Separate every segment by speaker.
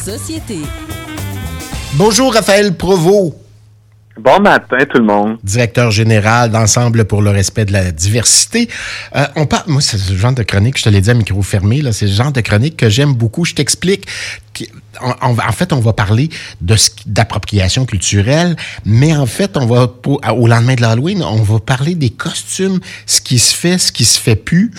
Speaker 1: société.
Speaker 2: Bonjour Raphaël Provost.
Speaker 3: Bon matin tout le monde.
Speaker 2: Directeur général d'Ensemble pour le respect de la diversité. Euh, on parle, moi c'est ce genre de chronique, je te l'ai dit à micro fermé, là, c'est le genre de chronique que j'aime beaucoup. Je t'explique. En, en, fait, on va parler de d'appropriation culturelle, mais en fait, on va au lendemain de l'Halloween, on va parler des costumes, ce qui se fait, ce qui se fait plus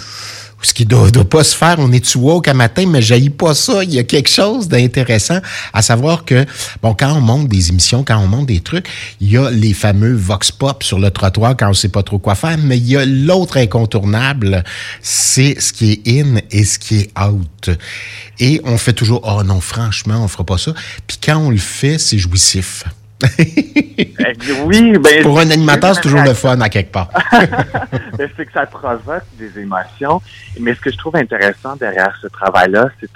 Speaker 2: ce qui doit, doit pas se faire. On est woke à matin, mais jaillit pas ça. Il y a quelque chose d'intéressant à savoir que, bon, quand on monte des émissions, quand on monte des trucs, il y a les fameux vox pop sur le trottoir quand on sait pas trop quoi faire, mais il y a l'autre incontournable, c'est ce qui est in et ce qui est out. Et on fait toujours, oh non, franchement, on fera pas ça. Puis quand on le fait, c'est jouissif.
Speaker 3: Oui, ben,
Speaker 2: Pour un animateur, c'est toujours le fun à quelque part.
Speaker 3: Ben, c'est que ça provoque des émotions. Mais ce que je trouve intéressant derrière ce travail-là, c'est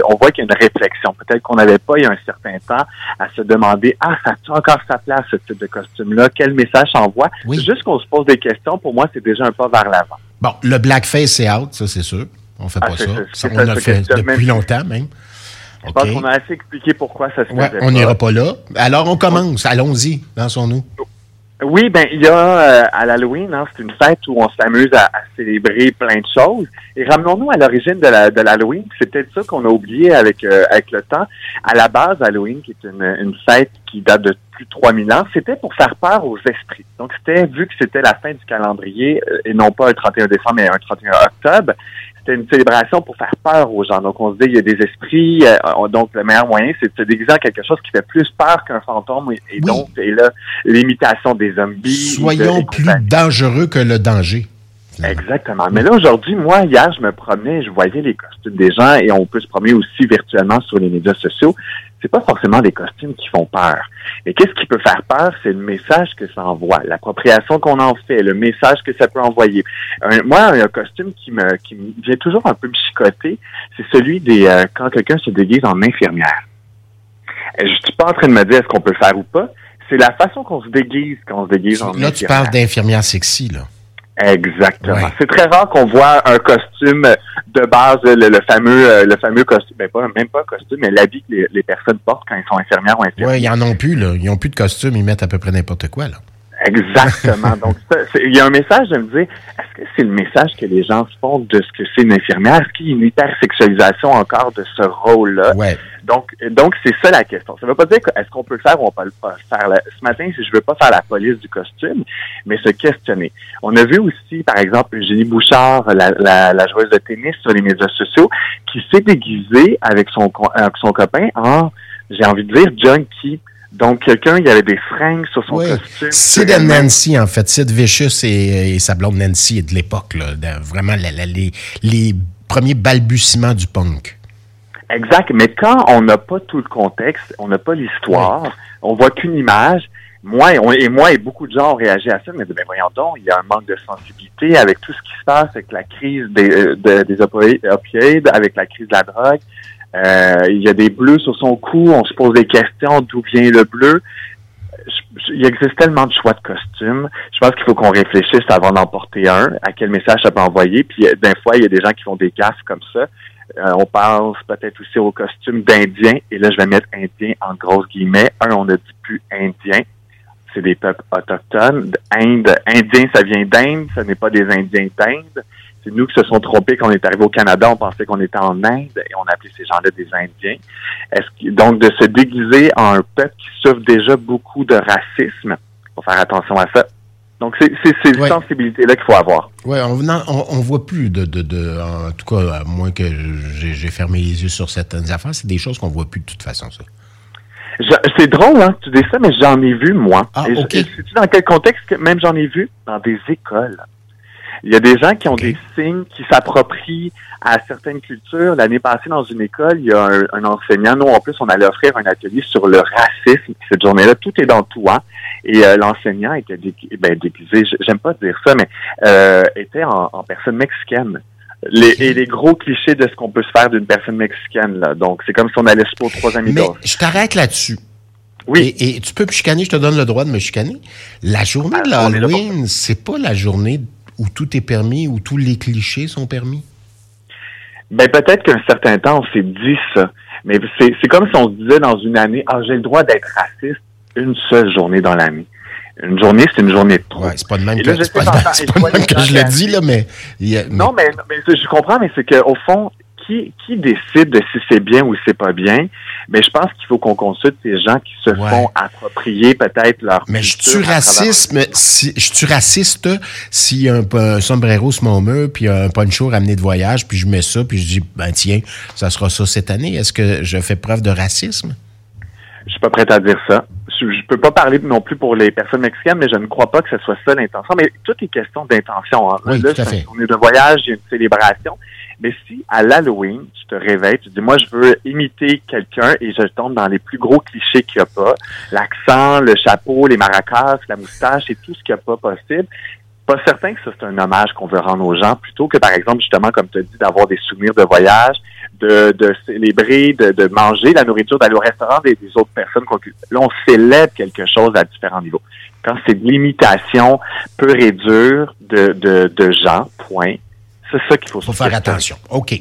Speaker 3: qu'on voit qu'il y a une réflexion. Peut-être qu'on n'avait pas il y a un certain temps à se demander Ah, ça a encore sa place, ce type de costume-là? Quel message envoie? Juste qu'on se pose des questions, pour moi, c'est déjà un pas vers l'avant.
Speaker 2: Bon, le blackface, c'est out, ça, c'est sûr. On fait ah, pas ça. on l'a fait depuis longtemps, même.
Speaker 3: Je pense qu'on a assez expliqué pourquoi ça se
Speaker 2: ouais, On n'ira pas là. Alors, on commence. Allons-y. Lançons-nous.
Speaker 3: Oui, ben il y a euh, à l'Halloween, hein, c'est une fête où on s'amuse à, célébrer plein de choses. Et ramenons-nous à l'origine de, la, de l'Halloween. C'est peut-être ça qu'on a oublié avec euh, avec le temps. À la base, Halloween, qui est une, une fête qui date de plus de 3000 ans, c'était pour faire peur aux esprits. Donc c'était vu que c'était la fin du calendrier euh, et non pas un 31 décembre mais un 31 octobre, c'était une célébration pour faire peur aux gens. Donc, on se dit, il y a des esprits. Euh, donc, le meilleur moyen, c'est de se déguiser en quelque chose qui fait plus peur qu'un fantôme. Et, donc, c'est là l'imitation des zombies.
Speaker 2: Soyons plus dangereux que le danger.
Speaker 3: Exactement. Mais là, aujourd'hui, moi, hier, je me promenais, je voyais les costumes des gens et on peut se promener aussi virtuellement sur les médias sociaux c'est pas forcément des costumes qui font peur. Mais qu'est-ce qui peut faire peur? C'est le message que ça envoie, l'appropriation qu'on en fait, le message que ça peut envoyer. moi, un costume qui me, qui me vient toujours un peu me chicoter, c'est celui des euh, quand quelqu'un se déguise en infirmière. Je suis pas en train de me dire est-ce qu'on peut le faire ou pas. C'est la façon qu'on se déguise quand on se déguise en infirmière.
Speaker 2: Là, tu parles d'infirmière sexy, là.
Speaker 3: Exactement. C'est très rare qu'on voit un costume de base, le, fameux, euh, le fameux costume, ben pas, même pas un costume, mais l'habit que les, personnes portent quand ils sont infirmières ou infirmières.
Speaker 2: Oui, ils en ont plus, là. Ils n'ont plus de costume, ils mettent à peu près n'importe quoi, là.
Speaker 3: Exactement. Donc, il y a un message de me dire, est-ce que c'est le message que les gens se font de ce que c'est une infirmière? Est-ce qu'il y a une hypersexualisation encore de ce rôle-là?
Speaker 2: Ouais.
Speaker 3: Donc, donc c'est ça la question. Ça ne veut pas dire est-ce qu'on peut le faire ou on peut pas le faire? Ce matin, si je veux pas faire la police du costume, mais se questionner. On a vu aussi, par exemple, Eugénie Bouchard, la, la, la joueuse de tennis sur les médias sociaux, qui s'est déguisée avec son, avec son copain en, j'ai envie de dire, junkie. Donc, quelqu'un, il y avait des fringues sur son costume.
Speaker 2: Sid et Nancy, en fait. Sid Vicious et, et sa blonde Nancy de l'époque, là. vraiment les, les premiers balbutiements du punk.
Speaker 3: Exact. Mais quand on n'a pas tout le contexte, on n'a pas l'histoire, on voit qu'une image, moi et, moi et beaucoup de gens ont réagi à ça, mais ben voyons donc, il y a un manque de sensibilité avec tout ce qui se passe avec la crise des, euh, des opioïdes, avec la crise de la drogue. Euh, il y a des bleus sur son cou, on se pose des questions, d'où vient le bleu. Il existe tellement de choix de costumes. Je pense qu'il faut qu'on réfléchisse avant d'en porter un, à quel message ça peut envoyer. Puis des fois, il y a des gens qui font des gaffes comme ça. Euh, on pense peut-être aussi au costume d'Indien. Et là, je vais mettre Indien en grosses guillemets. Un, on ne dit plus Indien. C'est des peuples autochtones. Inde, Indien, ça vient d'Inde. Ce n'est pas des Indiens d'Inde. C'est nous qui se sont trompés quand on est arrivé au Canada. On pensait qu'on était en Inde et on appelait ces gens-là des Indiens. Est-ce donc de se déguiser en un peuple qui souffre déjà beaucoup de racisme. Faut faire attention à ça. Donc, c'est ces sensibilités-là qu'il faut avoir.
Speaker 2: Oui, on, on, voit plus de, de, En tout cas, à moins que j'ai fermé les yeux sur certaines affaires, c'est des choses qu'on voit plus de toute façon, ça.
Speaker 3: C'est drôle, hein, tu dis ça, mais j'en ai vu, moi.
Speaker 2: Ah, OK.
Speaker 3: Sais-tu dans quel contexte que même j'en ai vu? Dans des écoles. Il y a des gens qui ont des signes qui s'approprient à certaines cultures. L'année passée, dans une école, il y a un, enseignant, nous, en plus, on allait offrir un atelier sur le racisme. Cette journée-là, tout est dans hein. Et euh, l'enseignant était ben, déguisé, j'aime pas dire ça, mais euh, était en, personne mexicaine. Les, et les gros clichés de ce qu'on peut se faire d'une personne mexicaine. Là. Donc, c'est comme si on allait se pour trois amis
Speaker 2: Mais je t'arrête là-dessus.
Speaker 3: Oui.
Speaker 2: Et, tu peux me chicaner, je te donne le droit de me chicaner. La journée de ah, l'Halloween, c'est pas la journée où tout est permis, où tous les clichés sont permis?
Speaker 3: Ben peut-être qu'un certain temps, on s'est dit ça. Mais c'est comme si on se disait dans une année, ah, j'ai le droit d'être raciste une seule journée dans l'année. Une journée, c'est une journée de trop.
Speaker 2: Ouais, c'est pas de même que, je, pas pas que je le dis, là, mais,
Speaker 3: Non, mais, mais, je comprends, mais c'est qu'au fond, qui, qui décide de si c'est bien ou si c'est pas bien? Mais je pense qu'il faut qu'on consulte ces gens qui se font approprier peut-être leur
Speaker 2: Mais je suis racisme, si, je suis raciste a un, sombrero sur mon mur, puis un poncho ramené de voyage, puis je mets ça, puis je dis, ben tiens, ça sera ça cette année. Est-ce que je fais preuve de racisme?
Speaker 3: Je suis pas prêt à dire ça. Je, ne peux pas parler non plus pour les personnes mexicaines, mais je ne crois pas que ce soit ça l'intention. Mais tout est question d'intention. Hein.
Speaker 2: Oui,
Speaker 3: Là,
Speaker 2: tout à fait.
Speaker 3: On est de voyage, il y a une célébration. Mais si à l'Halloween, tu te réveilles, tu dis moi je veux imiter quelqu'un et je tombe dans les plus gros clichés qu'il n'y a pas, l'accent, le chapeau, les maracas, la moustache et tout ce qu'il n'y a pas possible. Pas certain que ça c'est un hommage qu'on veut rendre aux gens, plutôt que par exemple justement comme tu as dit d'avoir des souvenirs de voyage, de, de célébrer, de, de manger la nourriture, d'aller au restaurant des, autres personnes. Là on célèbre quelque chose à différents niveaux. Quand c'est de l'imitation pure et dure de, de, de gens, point c'est ça qu'il faut,
Speaker 2: faut faire attention. OK.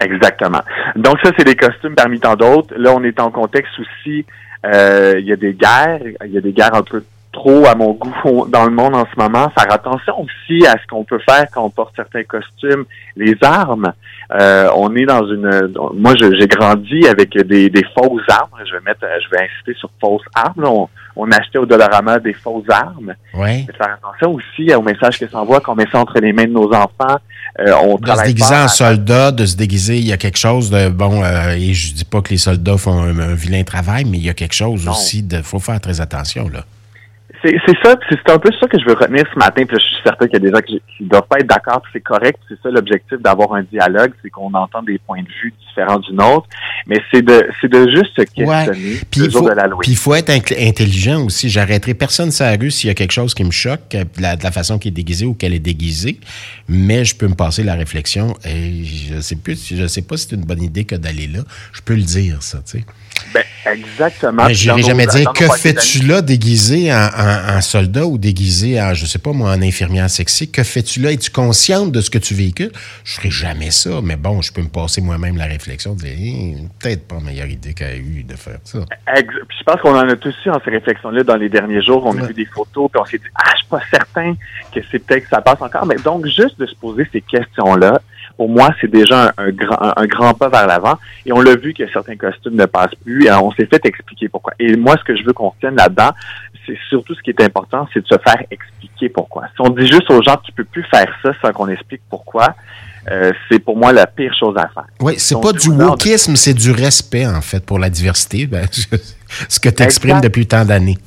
Speaker 3: Exactement. Donc ça, c'est des costumes parmi tant d'autres. Là, on est en contexte aussi, euh, il y a des guerres, il y a des guerres un peu trop à mon goût dans le monde en ce moment. Faire attention aussi à ce qu'on peut faire quand on porte certains costumes. Les armes, euh, on est dans une. Moi, j'ai grandi avec des, des, fausses armes. Je vais mettre, je vais insister sur fausses armes. On, on, achetait au Dollarama des fausses armes.
Speaker 2: Oui.
Speaker 3: Faire attention aussi au message que ça envoie, qu'on met ça entre les mains de nos enfants.
Speaker 2: Euh, on de se déguiser en soldat, de se déguiser, il y a quelque chose de bon. Euh, et je dis pas que les soldats font un, vilain travail, mais il y a quelque chose aussi de. Faut faire très attention là.
Speaker 3: C'est ça, c'est un peu ça que je veux retenir ce matin. Puis je suis certain qu'il y a des gens qui ne doivent pas être d'accord. C'est correct. C'est ça l'objectif d'avoir un dialogue, c'est qu'on entend des points de vue différents du nôtre. Mais c'est de, c'est de juste se questionner
Speaker 2: puis faut, Puis il faut être intelligent aussi. J'arrêterai personne sur la rue s'il y a quelque chose qui me choque, de la, façon qu'il est déguisé ou qu'elle est déguisée. Mais je peux me passer la réflexion. Et je sais plus, je sais pas si c'est une bonne idée que d'aller là. Je peux le dire, ça, tu sais.
Speaker 3: Exactement.
Speaker 2: Mais j'irai jamais dire que fais-tu là déguisé en, soldat ou déguisé en, je sais pas moi, en infirmière sexy? Que fais-tu là? Es-tu consciente de ce que tu véhicules? Je ferai jamais ça, mais bon, je peux me passer moi-même la réflexion de dire, peut-être pas meilleure idée qu'elle a eu de faire ça.
Speaker 3: je pense qu'on en a tous eu en ces réflexions-là dans les derniers jours. On a vu des photos, puis on s'est dit, ah, je suis pas certain que c'est peut-être que ça passe encore. Mais donc, juste de se poser ces questions-là, pour moi, c'est déjà un, grand, un, grand pas vers l'avant. Et on l'a vu que certains costumes ne passent plus. Et on s'est fait expliquer pourquoi. Et moi, ce que je veux qu'on tienne là-dedans, c'est surtout ce qui est important, c'est de se faire expliquer pourquoi. Si on dit juste aux gens tu peux plus faire ça sans qu'on explique pourquoi, euh, c'est pour moi la pire chose à faire.
Speaker 2: Oui, c'est pas du wokisme, c'est du respect en fait pour la diversité, ben, ce que tu exprimes depuis tant d'années.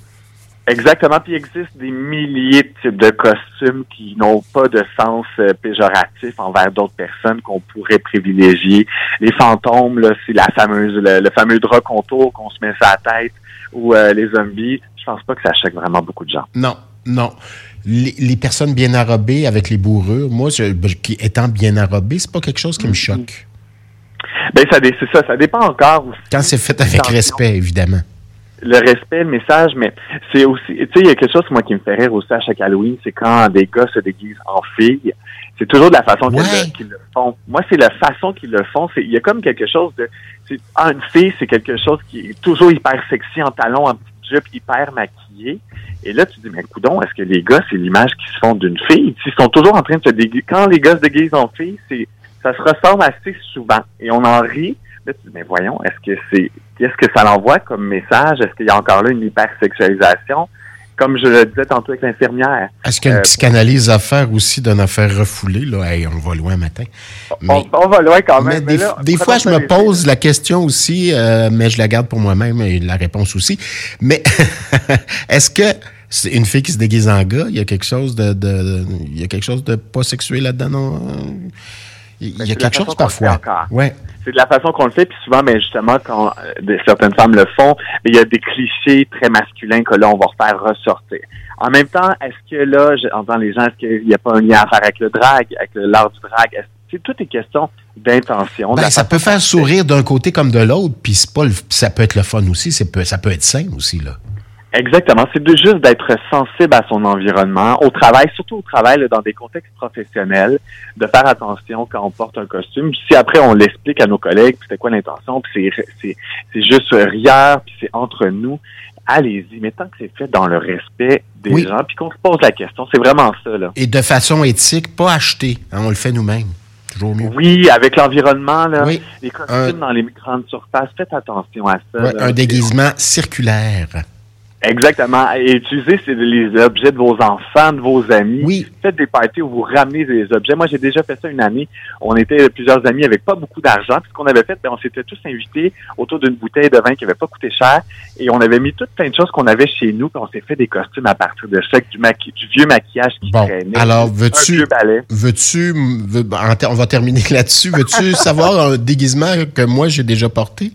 Speaker 3: Exactement. Puis il existe des milliers de types de costumes qui n'ont pas de sens euh, péjoratif envers d'autres personnes qu'on pourrait privilégier. Les fantômes, là, c'est la fameuse, le, fameux drap contour qu'on se met sur la tête ou euh, les zombies. Je pense pas que ça choque vraiment beaucoup de gens.
Speaker 2: Non, non. Les, personnes bien arrobées avec les bourrures, moi, je, ben, qui étant bien arrobé, c'est pas quelque chose qui me mm-hmm. choque.
Speaker 3: Ben ça, c'est ça, ça dépend encore. Aussi
Speaker 2: Quand c'est fait avec respect, évidemment
Speaker 3: le respect, le message, mais c'est aussi, tu sais, il y a quelque chose moi qui me fait rire aussi à chaque Halloween, c'est quand des gars se déguisent en filles. C'est toujours de la façon qu'ils le, font. Moi, c'est la façon qu'ils le font. C'est, il y a comme quelque chose de, ah, une fille, c'est quelque chose qui est toujours hyper sexy en talons, en petit jupe, hyper maquillé. Et là, tu dis, mais coudon, est-ce que les gars, c'est l'image qu'ils se font d'une fille? Ils sont toujours en train de se déguiser. Quand les gars se déguisent en filles, c'est, ça se ressemble assez souvent. Et on en rit. Là, tu dis, mais voyons, est-ce que c'est Qu'est-ce que ça l'envoie comme message? Est-ce qu'il y a encore là une hypersexualisation? Comme je le disais tantôt avec l'infirmière.
Speaker 2: Est-ce qu'il y a une euh, psychanalyse à faire aussi d'une affaire refoulée? Là? on va loin matin.
Speaker 3: on, va loin quand même.
Speaker 2: des, fois, je me pose la question aussi, euh, mais je la garde pour moi-même et la réponse aussi. Mais est-ce que c'est une fille qui se déguise en gars, il y a quelque chose de, il y a quelque chose de pas sexué là-dedans, non? Il y a ben, quelque chose parfois. Ouais
Speaker 3: c'est de la façon qu'on le fait, puis souvent, mais ben, justement, quand euh, certaines femmes le font, il y a des clichés très masculins que là, on va faire ressortir. En même temps, est-ce que là, j'entends les gens, est-ce qu'il n'y a pas un lien à faire avec le drag, avec l'art du drag? C'est toutes les questions d'intention.
Speaker 2: Ben, ça peut faire sourire d'un côté comme de l'autre, puis pas ça peut être le fun aussi, ça peut être sain aussi, là.
Speaker 3: Exactement. C'est de juste d'être sensible à son environnement, au travail, surtout au travail, là, dans des contextes professionnels, de faire attention quand on porte un costume. Si après on l'explique à nos collègues, c'est quoi l'intention, puis c'est, c'est, c'est juste rire, puis c'est entre nous, allez-y. Mais tant que c'est fait dans le respect des
Speaker 2: Oui.
Speaker 3: gens, puis qu'on se pose la question, c'est vraiment ça, là.
Speaker 2: Et de façon éthique, pas acheter. Hein, on le fait nous-mêmes. Toujours mieux.
Speaker 3: Oui, avec l'environnement,
Speaker 2: Oui.
Speaker 3: les costumes
Speaker 2: Un-
Speaker 3: dans les grandes surfaces, faites attention à ça.
Speaker 2: Ouais, un déguisement circulaire.
Speaker 3: Exactement. Et utilisez c'est les objets de vos enfants, de vos amis.
Speaker 2: Oui.
Speaker 3: Faites des parties où vous ramenez des objets. Moi, j'ai déjà fait ça une année. On était plusieurs amis avec pas beaucoup d'argent. Puis ce qu'on avait fait, ben, on s'était tous invités autour d'une bouteille de vin qui avait pas coûté cher. Et on avait mis toutes plein de choses qu'on avait chez nous. Puis on s'est fait des costumes à partir de ça, du, maqui- du vieux maquillage qui
Speaker 2: Bon,
Speaker 3: traînait.
Speaker 2: alors, veux-tu-. Veux-tu, veux- en ter- on va terminer là-dessus, veux-tu savoir un déguisement que moi j'ai déjà porté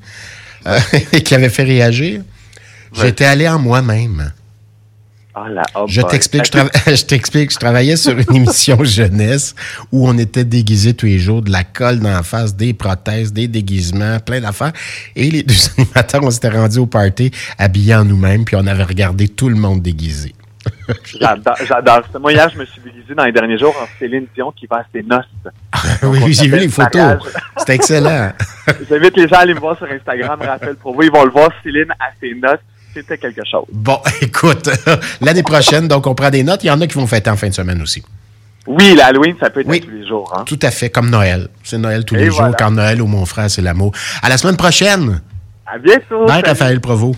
Speaker 2: euh, et qui avait fait réagir?
Speaker 3: Ouais.
Speaker 2: J'étais allé en moi-même.
Speaker 3: Ah, oh
Speaker 2: Je t'explique, je, trava- je t'explique, je travaillais sur une émission jeunesse où on était déguisés tous les jours, de la colle d'en face, des prothèses, des déguisements, plein d'affaires. Et les deux animateurs, on s'était rendus au party habillés en nous-mêmes, puis on avait regardé tout le monde déguisé.
Speaker 3: J'adore, j'adore ça. Moi, hier, je me suis déguisé dans les derniers jours en Céline Dion qui va à ses noces.
Speaker 2: oui,
Speaker 3: on
Speaker 2: j'ai vu les photos. C'était excellent.
Speaker 3: J'invite les gens à aller me voir sur Instagram, Raphaël Provo. Ils vont le voir, Céline à ses noces. C'était quelque chose.
Speaker 2: Bon, écoute, l'année prochaine, donc on prend des notes. Il y en a qui vont fêter en fin de semaine aussi.
Speaker 3: Oui, l'Halloween, ça peut être
Speaker 2: Oui.
Speaker 3: tous les jours. Hein?
Speaker 2: Tout à fait, comme Noël. C'est Noël tous
Speaker 3: Et
Speaker 2: les
Speaker 3: voilà.
Speaker 2: jours. Quand Noël ou mon frère, c'est l'amour. À la semaine prochaine.
Speaker 3: À bientôt.
Speaker 2: Bye. Raphaël Provo.